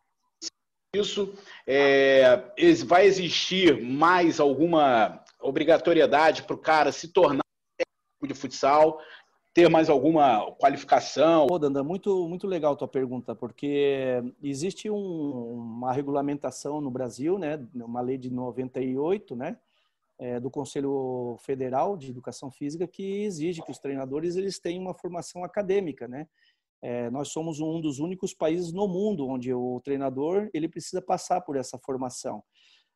Speaker 1: isso? É, vai existir mais alguma obrigatoriedade para o cara se tornar técnico de futsal, ter mais alguma qualificação?
Speaker 2: Danda, muito, muito legal tua pergunta, porque existe um, uma regulamentação no Brasil, né, uma lei de 98, né, é, do Conselho Federal de Educação Física que exige que os treinadores eles tenham uma formação acadêmica, né? É, nós somos um dos únicos países no mundo onde o treinador ele precisa passar por essa formação.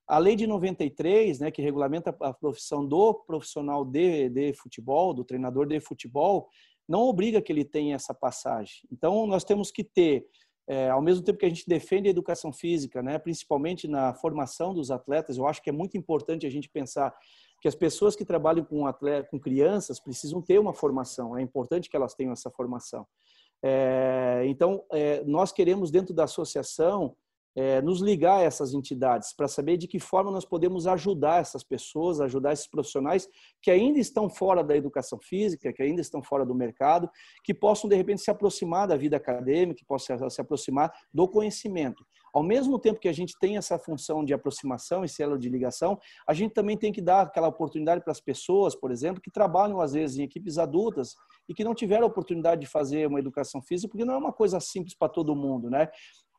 Speaker 2: A lei de 93, né, que regulamenta a profissão do profissional de, de futebol, do treinador de futebol, não obriga que ele tenha essa passagem. Então, nós temos que ter, é, ao mesmo tempo que a gente defende a educação física, né, principalmente na formação dos atletas, eu acho que é muito importante a gente pensar que as pessoas que trabalham com, atleta, com crianças precisam ter uma formação, é importante que elas tenham essa formação. É, então, é, nós queremos, dentro da associação, é, nos ligar a essas entidades para saber de que forma nós podemos ajudar essas pessoas, ajudar esses profissionais que ainda estão fora da educação física, que ainda estão fora do mercado, que possam de repente se aproximar da vida acadêmica, que possam se aproximar do conhecimento. Ao mesmo tempo que a gente tem essa função de aproximação e célula de ligação, a gente também tem que dar aquela oportunidade para as pessoas, por exemplo, que trabalham às vezes em equipes adultas e que não tiveram a oportunidade de fazer uma educação física, porque não é uma coisa simples para todo mundo, né?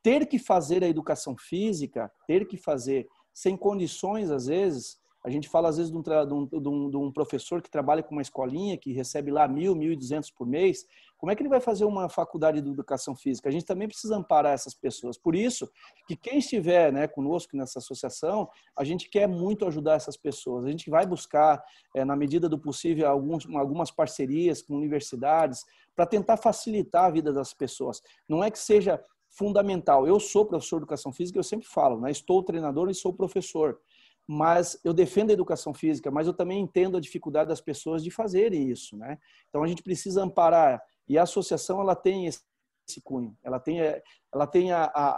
Speaker 2: Ter que fazer a educação física, ter que fazer sem condições, às vezes, A gente fala, às vezes, de um, de um, de um professor que trabalha com uma escolinha, que recebe lá mil, mil e duzentos por mês. Como é que ele vai fazer uma faculdade de educação física? A gente também precisa amparar essas pessoas. Por isso, que quem estiver né, conosco nessa associação, a gente quer muito ajudar essas pessoas. A gente vai buscar, é, na medida do possível, alguns, algumas parcerias com universidades para tentar facilitar a vida das pessoas. Não é que seja fundamental. Eu sou professor de educação física, eu sempre falo, né? estou treinador e sou professor mas eu defendo a educação física, mas eu também entendo a dificuldade das pessoas de fazerem isso, né? Então a gente precisa amparar e a associação ela tem esse, cunho, ela tem ela tem a, a,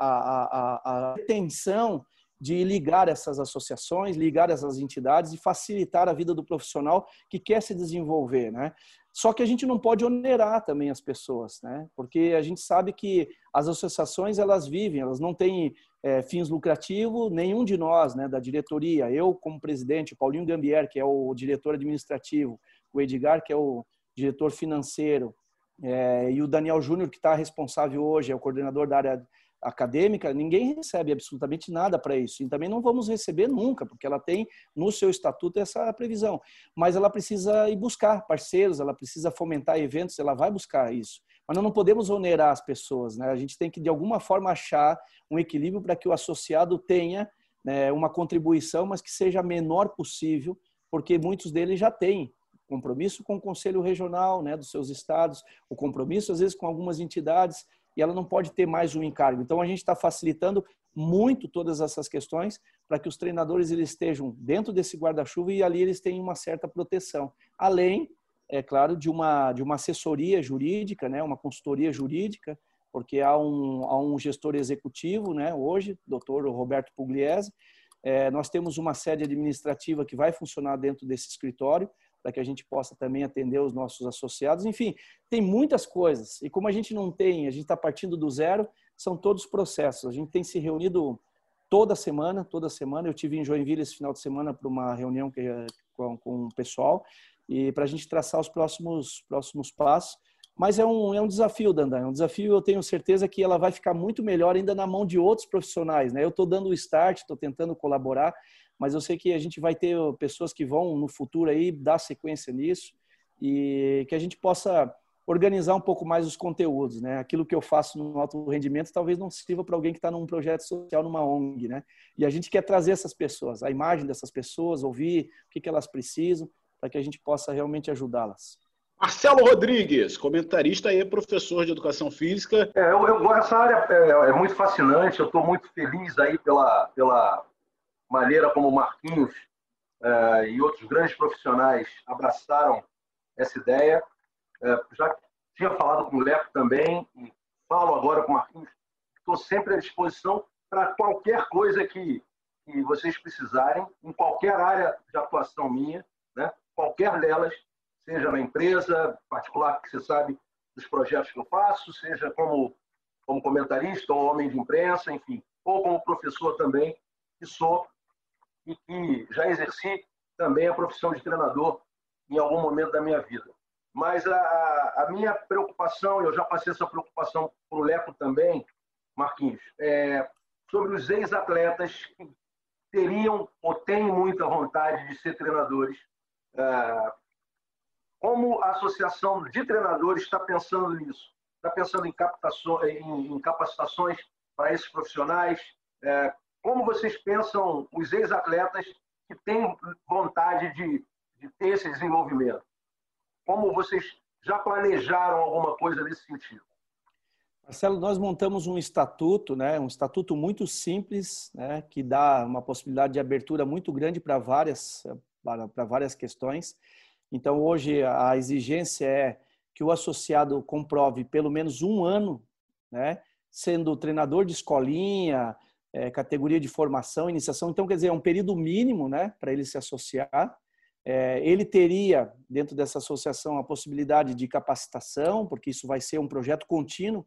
Speaker 2: a, a intenção de ligar essas associações, ligar essas entidades e facilitar a vida do profissional que quer se desenvolver, né? Só que a gente não pode onerar também as pessoas, né? Porque a gente sabe que as associações elas vivem, elas não têm é, fins lucrativos, nenhum de nós, né, da diretoria, eu como presidente, Paulinho Gambier, que é o diretor administrativo, o Edgar, que é o diretor financeiro, é, e o Daniel Júnior, que está responsável hoje, é o coordenador da área acadêmica, ninguém recebe absolutamente nada para isso. E também não vamos receber nunca, porque ela tem no seu estatuto essa previsão. Mas ela precisa ir buscar parceiros, ela precisa fomentar eventos, ela vai buscar isso. Mas nós não podemos onerar as pessoas, né? A gente tem que, de alguma forma, achar um equilíbrio para que o associado tenha né, uma contribuição, mas que seja a menor possível, porque muitos deles já têm compromisso com o Conselho Regional né, dos seus estados, o compromisso, às vezes, com algumas entidades, e ela não pode ter mais um encargo. Então, a gente está facilitando muito todas essas questões para que os treinadores eles estejam dentro desse guarda-chuva e ali eles tenham uma certa proteção. Além, é claro, de uma, de uma assessoria jurídica, né, uma consultoria jurídica, porque há um, há um gestor executivo né, hoje, doutor Roberto Pugliese. É, nós temos uma sede administrativa que vai funcionar dentro desse escritório, para que a gente possa também atender os nossos associados. Enfim, tem muitas coisas. E como a gente não tem, a gente está partindo do zero, são todos processos. A gente tem se reunido toda semana, toda semana. Eu tive em Joinville esse final de semana para uma reunião que, com, com o pessoal e para a gente traçar os próximos próximos passos. Mas é um, é um desafio, Dandan. É um desafio, eu tenho certeza que ela vai ficar muito melhor ainda na mão de outros profissionais. Né? Eu estou dando o start, estou tentando colaborar, mas eu sei que a gente vai ter pessoas que vão no futuro aí dar sequência nisso e que a gente possa organizar um pouco mais os conteúdos, né? Aquilo que eu faço no alto rendimento talvez não sirva para alguém que está num projeto social, numa ONG, né? E a gente quer trazer essas pessoas, a imagem dessas pessoas, ouvir o que, que elas precisam, para que a gente possa realmente ajudá-las.
Speaker 1: Marcelo Rodrigues, comentarista e professor de educação física.
Speaker 3: É, eu, eu, essa área é, é muito fascinante, eu estou muito feliz aí pela, pela maneira como Marquinhos uh, e outros grandes profissionais abraçaram essa ideia. Uh, já tinha falado com o Leco também, e falo agora com o Marquinhos, estou sempre à disposição para qualquer coisa que, que vocês precisarem, em qualquer área de atuação minha, né? qualquer delas, seja na empresa particular, que você sabe dos projetos que eu faço, seja como, como comentarista ou homem de imprensa, enfim, ou como professor também, que sou e que já exerci também a profissão de treinador em algum momento da minha vida. Mas a, a minha preocupação, eu já passei essa preocupação para o Leco também, Marquinhos, é sobre os ex-atletas que teriam ou têm muita vontade de ser treinadores. É, como a Associação de Treinadores está pensando nisso? Está pensando em, em, em capacitações para esses profissionais? É, como vocês pensam os ex-atletas que têm vontade de, de ter esse desenvolvimento? Como vocês já planejaram alguma coisa nesse sentido?
Speaker 2: Marcelo, nós montamos um estatuto, né, um estatuto muito simples, né, que dá uma possibilidade de abertura muito grande para várias, para várias questões. Então, hoje, a exigência é que o associado comprove pelo menos um ano, né, sendo treinador de escolinha, é, categoria de formação, iniciação. Então, quer dizer, é um período mínimo né, para ele se associar. É, ele teria, dentro dessa associação, a possibilidade de capacitação, porque isso vai ser um projeto contínuo.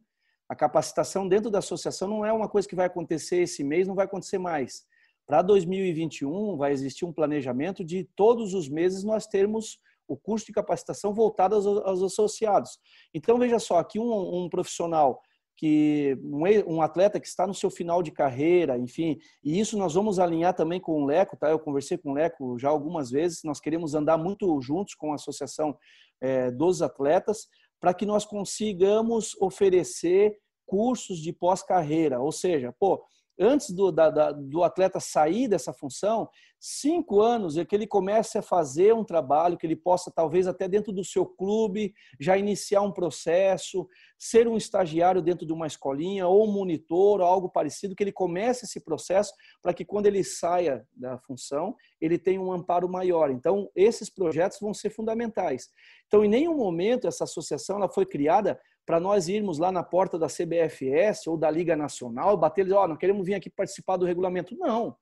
Speaker 2: A capacitação dentro da associação não é uma coisa que vai acontecer esse mês, não vai acontecer mais. Para 2021, vai existir um planejamento de todos os meses nós termos o curso de capacitação voltado aos, aos associados. Então, veja só, aqui um, um profissional que um, atleta que está no seu final de carreira, enfim, e isso nós vamos alinhar também com o Leco, tá? Eu conversei com o Leco já algumas vezes, nós queremos andar muito juntos com a associação é, dos atletas para que nós consigamos oferecer cursos de pós-carreira, ou seja, pô, antes do, da, da, do atleta sair dessa função, cinco anos é que ele comece a fazer um trabalho, que ele possa, talvez até dentro do seu clube, já iniciar um processo, ser um estagiário dentro de uma escolinha, ou monitor, ou algo parecido, que ele comece esse processo para que quando ele saia da função, ele tenha um amparo maior. Então, esses projetos vão ser fundamentais. Então, em nenhum momento essa associação ela foi criada para nós irmos lá na porta da CBFS ou da Liga Nacional, bater e dizer, ó, oh, não queremos vir aqui participar do regulamento. Não.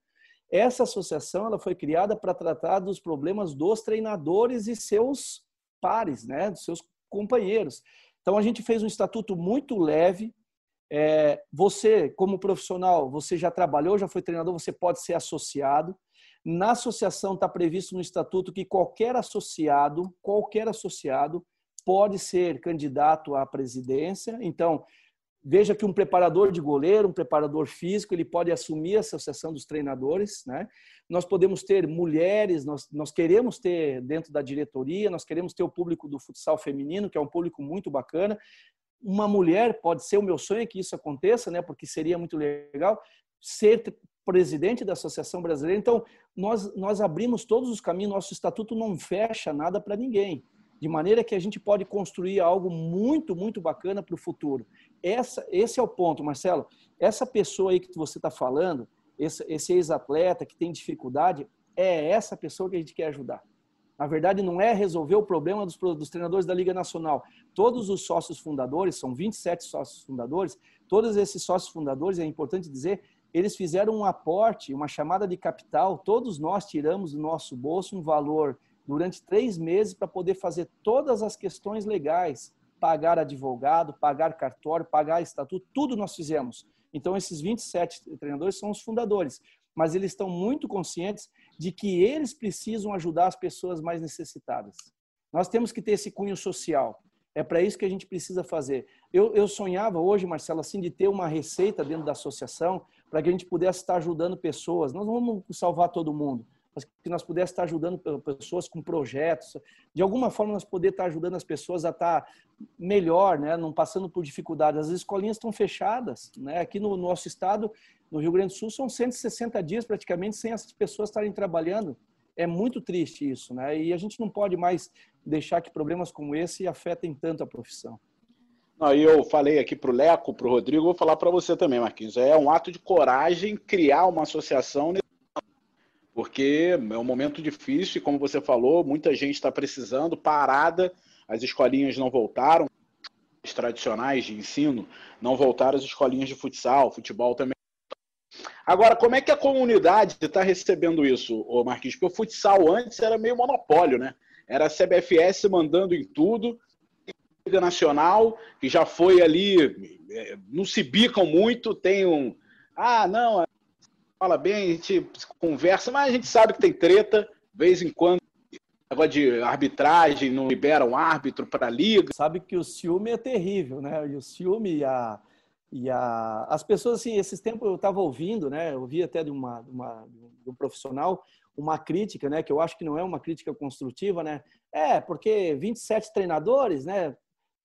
Speaker 2: Essa associação ela foi criada para tratar dos problemas dos treinadores e seus pares, né, dos seus companheiros. Então a gente fez um estatuto muito leve. É, você, como profissional, você já trabalhou, já foi treinador, você pode ser associado. Na associação está previsto no estatuto que qualquer associado, qualquer associado, pode ser candidato à presidência. Então, veja que um preparador de goleiro, um preparador físico, ele pode assumir a associação dos treinadores. Né? Nós podemos ter mulheres, nós, nós queremos ter dentro da diretoria, nós queremos ter o público do futsal feminino, que é um público muito bacana. Uma mulher, pode ser o meu sonho que isso aconteça, né? porque seria muito legal, ser presidente da Associação Brasileira. Então, nós, nós abrimos todos os caminhos, nosso estatuto não fecha nada para ninguém de maneira que a gente pode construir algo muito, muito bacana para o futuro. Essa, esse é o ponto, Marcelo. Essa pessoa aí que você está falando, esse, esse ex-atleta que tem dificuldade, é essa pessoa que a gente quer ajudar. Na verdade, não é resolver o problema dos, dos treinadores da Liga Nacional. Todos os sócios fundadores, são 27 sócios fundadores, todos esses sócios fundadores, é importante dizer, eles fizeram um aporte, uma chamada de capital, todos nós tiramos do nosso bolso um valor durante três meses para poder fazer todas as questões legais, pagar advogado, pagar cartório, pagar estatuto, tudo nós fizemos. Então, esses 27 treinadores são os fundadores, mas eles estão muito conscientes de que eles precisam ajudar as pessoas mais necessitadas. Nós temos que ter esse cunho social. É para isso que a gente precisa fazer. Eu, eu sonhava hoje, Marcelo, assim, de ter uma receita dentro da associação para que a gente pudesse estar ajudando pessoas. Nós não vamos salvar todo mundo, mas que nós pudéssemos estar ajudando pessoas com projetos, de alguma forma nós poder estar ajudando as pessoas a estar melhor, né, não passando por dificuldades. As escolinhas estão fechadas, né? Aqui no nosso estado, no Rio Grande do Sul, são 160 dias praticamente sem essas pessoas estarem trabalhando. É muito triste isso, né? E a gente não pode mais deixar que problemas como esse afetem tanto a profissão.
Speaker 1: Aí eu falei aqui para o Leco, para o Rodrigo, vou falar para você também, Marquinhos. É um ato de coragem criar uma associação porque é um momento difícil e, como você falou, muita gente está precisando, parada, as escolinhas não voltaram, os tradicionais de ensino não voltaram, as escolinhas de futsal, futebol também. Agora, como é que a comunidade está recebendo isso, Marquinhos? Porque o futsal antes era meio monopólio, né? Era a CBFS mandando em tudo, Liga Nacional, que já foi ali, é, não se bicam muito, tem um. Ah, não, fala bem, a gente conversa, mas a gente sabe que tem treta, de vez em quando. Negócio de arbitragem, não libera um árbitro para a liga.
Speaker 2: Sabe que o ciúme é terrível, né? E o ciúme e a, e a, as pessoas, assim, esses tempos eu estava ouvindo, né? Eu até de, uma, uma, de um profissional uma crítica, né? Que eu acho que não é uma crítica construtiva, né? É, porque 27 treinadores, né?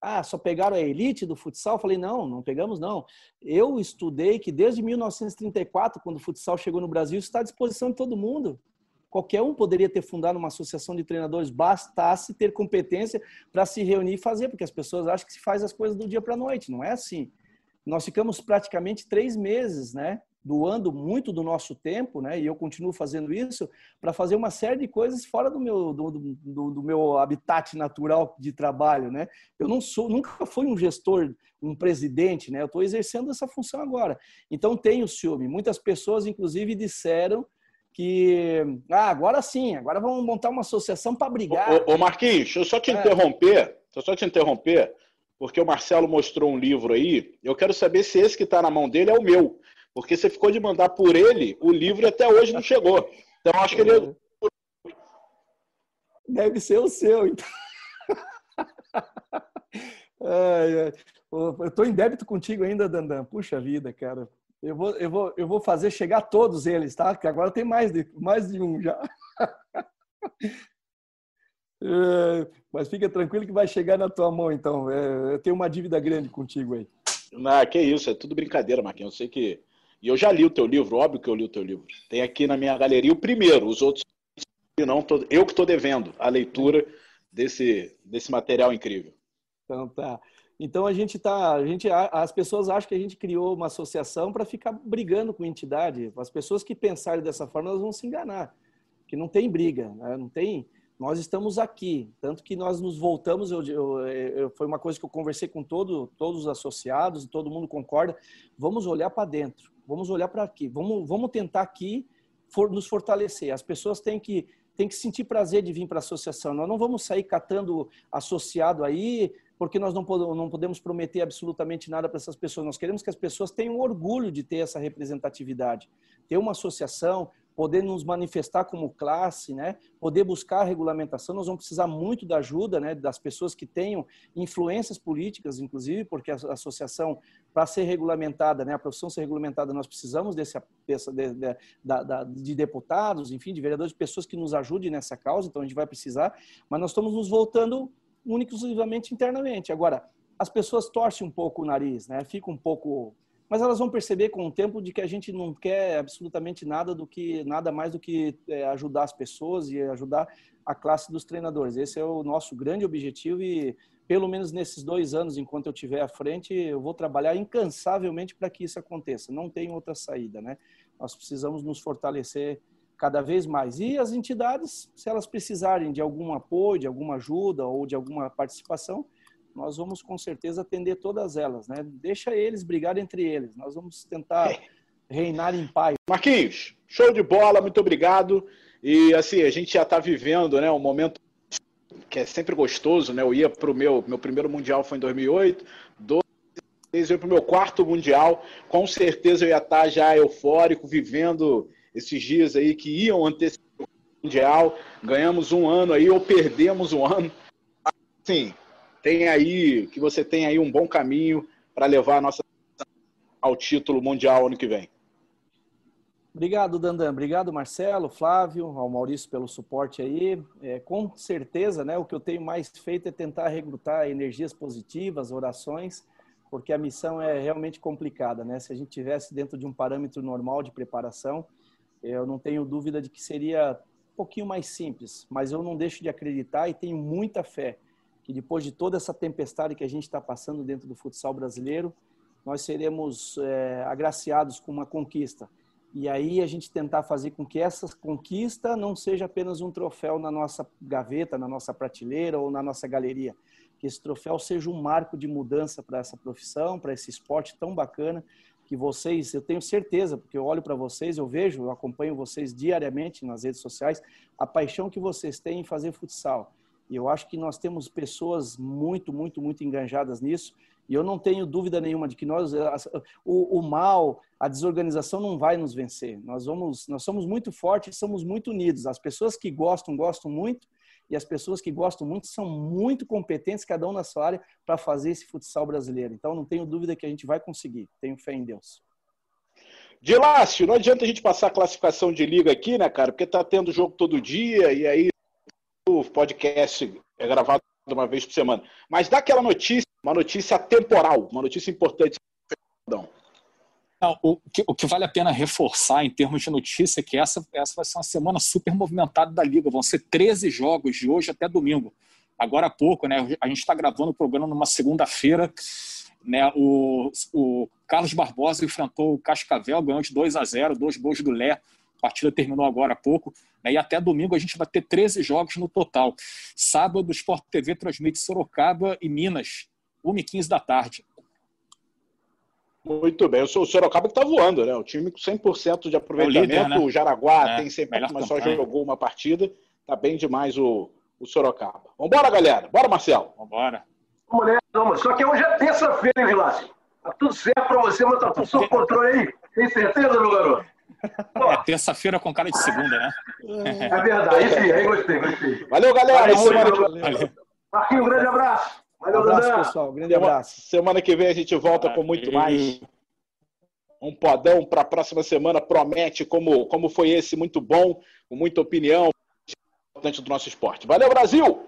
Speaker 2: Ah, só pegaram a elite do futsal? Falei, não, não pegamos, não. Eu estudei que desde 1934, quando o futsal chegou no Brasil, está à disposição de todo mundo. Qualquer um poderia ter fundado uma associação de treinadores, bastasse ter competência para se reunir e fazer, porque as pessoas acham que se faz as coisas do dia para a noite. Não é assim. Nós ficamos praticamente três meses, né? Doando muito do nosso tempo, né? E eu continuo fazendo isso para fazer uma série de coisas fora do meu do, do, do, meu habitat natural de trabalho, né? Eu não sou, nunca fui um gestor, um presidente, né? Eu estou exercendo essa função agora. Então tenho ciúme. Muitas pessoas, inclusive, disseram que ah, agora sim, agora vamos montar uma associação para brigar.
Speaker 1: Ô, ô, Marquinhos, deixa eu só te é. interromper, deixa eu só te interromper, porque o Marcelo mostrou um livro aí. Eu quero saber se esse que está na mão dele é o meu. Porque você ficou de mandar por ele, o livro até hoje não chegou. Então acho que ele.
Speaker 2: Deve ser o seu, então. ai, ai. Eu estou em débito contigo ainda, Dandan. Puxa vida, cara. Eu vou, eu vou, eu vou fazer chegar todos eles, tá? Que agora tem mais de, mais de um já. É, mas fica tranquilo que vai chegar na tua mão, então. É, eu tenho uma dívida grande contigo aí.
Speaker 1: Não, que isso, é tudo brincadeira, Marquinhos. Eu sei que. E eu já li o teu livro, óbvio que eu li o teu livro. Tem aqui na minha galeria o primeiro, os outros não. Tô... eu que estou devendo a leitura desse, desse material incrível.
Speaker 2: Então tá. Então a gente tá, a gente, as pessoas acham que a gente criou uma associação para ficar brigando com entidade. As pessoas que pensarem dessa forma elas vão se enganar, que não tem briga, né? não tem. Nós estamos aqui, tanto que nós nos voltamos. Eu, eu, eu, foi uma coisa que eu conversei com todo, todos os associados e todo mundo concorda. Vamos olhar para dentro, vamos olhar para aqui, vamos, vamos tentar aqui for, nos fortalecer. As pessoas têm que têm que sentir prazer de vir para a associação. Nós não vamos sair catando associado aí porque nós não podemos prometer absolutamente nada para essas pessoas. Nós queremos que as pessoas tenham orgulho de ter essa representatividade, ter uma associação, poder nos manifestar como classe, né? poder buscar a regulamentação. Nós vamos precisar muito da ajuda né? das pessoas que tenham influências políticas, inclusive, porque a associação, para ser regulamentada, né? a profissão ser regulamentada, nós precisamos desse, dessa, de, de, de deputados, enfim, de vereadores, de pessoas que nos ajudem nessa causa, então a gente vai precisar, mas nós estamos nos voltando única e exclusivamente internamente. Agora, as pessoas torcem um pouco o nariz, né? Fica um pouco, mas elas vão perceber com o tempo de que a gente não quer absolutamente nada do que nada mais do que é, ajudar as pessoas e ajudar a classe dos treinadores. Esse é o nosso grande objetivo e pelo menos nesses dois anos, enquanto eu estiver à frente, eu vou trabalhar incansavelmente para que isso aconteça. Não tem outra saída, né? Nós precisamos nos fortalecer cada vez mais. E as entidades, se elas precisarem de algum apoio, de alguma ajuda ou de alguma participação, nós vamos com certeza atender todas elas, né? Deixa eles brigar entre eles. Nós vamos tentar é. reinar em paz.
Speaker 1: Marquinhos, show de bola, muito obrigado. E assim, a gente já está vivendo, né, um momento que é sempre gostoso, né? Eu ia para o meu meu primeiro mundial foi em 2008, 12 eu ia para o meu quarto mundial, com certeza eu ia estar tá já eufórico, vivendo esses dias aí que iam antecipar o Mundial, ganhamos um ano aí ou perdemos um ano. Sim, tem aí, que você tem aí um bom caminho para levar a nossa ao título mundial ano que vem.
Speaker 2: Obrigado, Dandan. Obrigado, Marcelo, Flávio, ao Maurício pelo suporte aí. É, com certeza, né, o que eu tenho mais feito é tentar recrutar energias positivas, orações, porque a missão é realmente complicada, né? Se a gente tivesse dentro de um parâmetro normal de preparação, eu não tenho dúvida de que seria um pouquinho mais simples, mas eu não deixo de acreditar e tenho muita fé que depois de toda essa tempestade que a gente está passando dentro do futsal brasileiro, nós seremos é, agraciados com uma conquista. E aí a gente tentar fazer com que essa conquista não seja apenas um troféu na nossa gaveta, na nossa prateleira ou na nossa galeria. Que esse troféu seja um marco de mudança para essa profissão, para esse esporte tão bacana que vocês, eu tenho certeza, porque eu olho para vocês, eu vejo, eu acompanho vocês diariamente nas redes sociais, a paixão que vocês têm em fazer futsal. E eu acho que nós temos pessoas muito, muito, muito enganjadas nisso. E eu não tenho dúvida nenhuma de que nós, o, o mal, a desorganização não vai nos vencer. Nós vamos, nós somos muito fortes, somos muito unidos. As pessoas que gostam, gostam muito e as pessoas que gostam muito são muito competentes, cada um na sua área, para fazer esse futsal brasileiro. Então, não tenho dúvida que a gente vai conseguir. Tenho fé em Deus.
Speaker 1: Dilácio, não adianta a gente passar a classificação de liga aqui, né, cara? Porque tá tendo jogo todo dia e aí podcast é gravado uma vez por semana. Mas dá aquela notícia, uma notícia temporal, uma notícia importante.
Speaker 4: Não, o, que, o, que, vale a pena reforçar em termos de notícia é que essa, essa vai ser uma semana super movimentada da Liga. Vão ser 13 jogos de hoje até domingo. Agora há pouco, né? A gente está gravando o programa numa segunda-feira. Né, o, o, Carlos Barbosa enfrentou o Cascavel, ganhou de 2 a 0 dois gols do Lé. A partida terminou agora há pouco. Né, e até domingo a gente vai ter 13 jogos no total. Sábado, o Sport TV transmite Sorocaba e Minas, 1h15 da tarde.
Speaker 1: Muito bem. O Sorocaba que está voando, né? O time com 100% de aproveitamento. O, líder, né? o Jaraguá é, tem 100%, mas só jogou uma partida. Tá bem demais o, o Sorocaba. Vambora, galera. Bora, Marcelo.
Speaker 4: Vambora.
Speaker 3: Vamos nessa, Só que hoje é terça-feira, hein, Vilácio? Tá tudo certo para você, mas tá tudo sob controle aí. Tem certeza, meu garoto?
Speaker 4: É terça-feira com cara de segunda, né?
Speaker 3: É verdade. Aí sim, aí gostei, gostei.
Speaker 1: Valeu, galera.
Speaker 3: Valeu, valeu. Marquinhos, um grande abraço.
Speaker 2: Valeu, um abraço, pessoal. Grande abraço.
Speaker 1: Semana que vem a gente volta com muito mais. Um podão para a próxima semana promete, como, como foi esse, muito bom, com muita opinião importante do nosso esporte. Valeu, Brasil!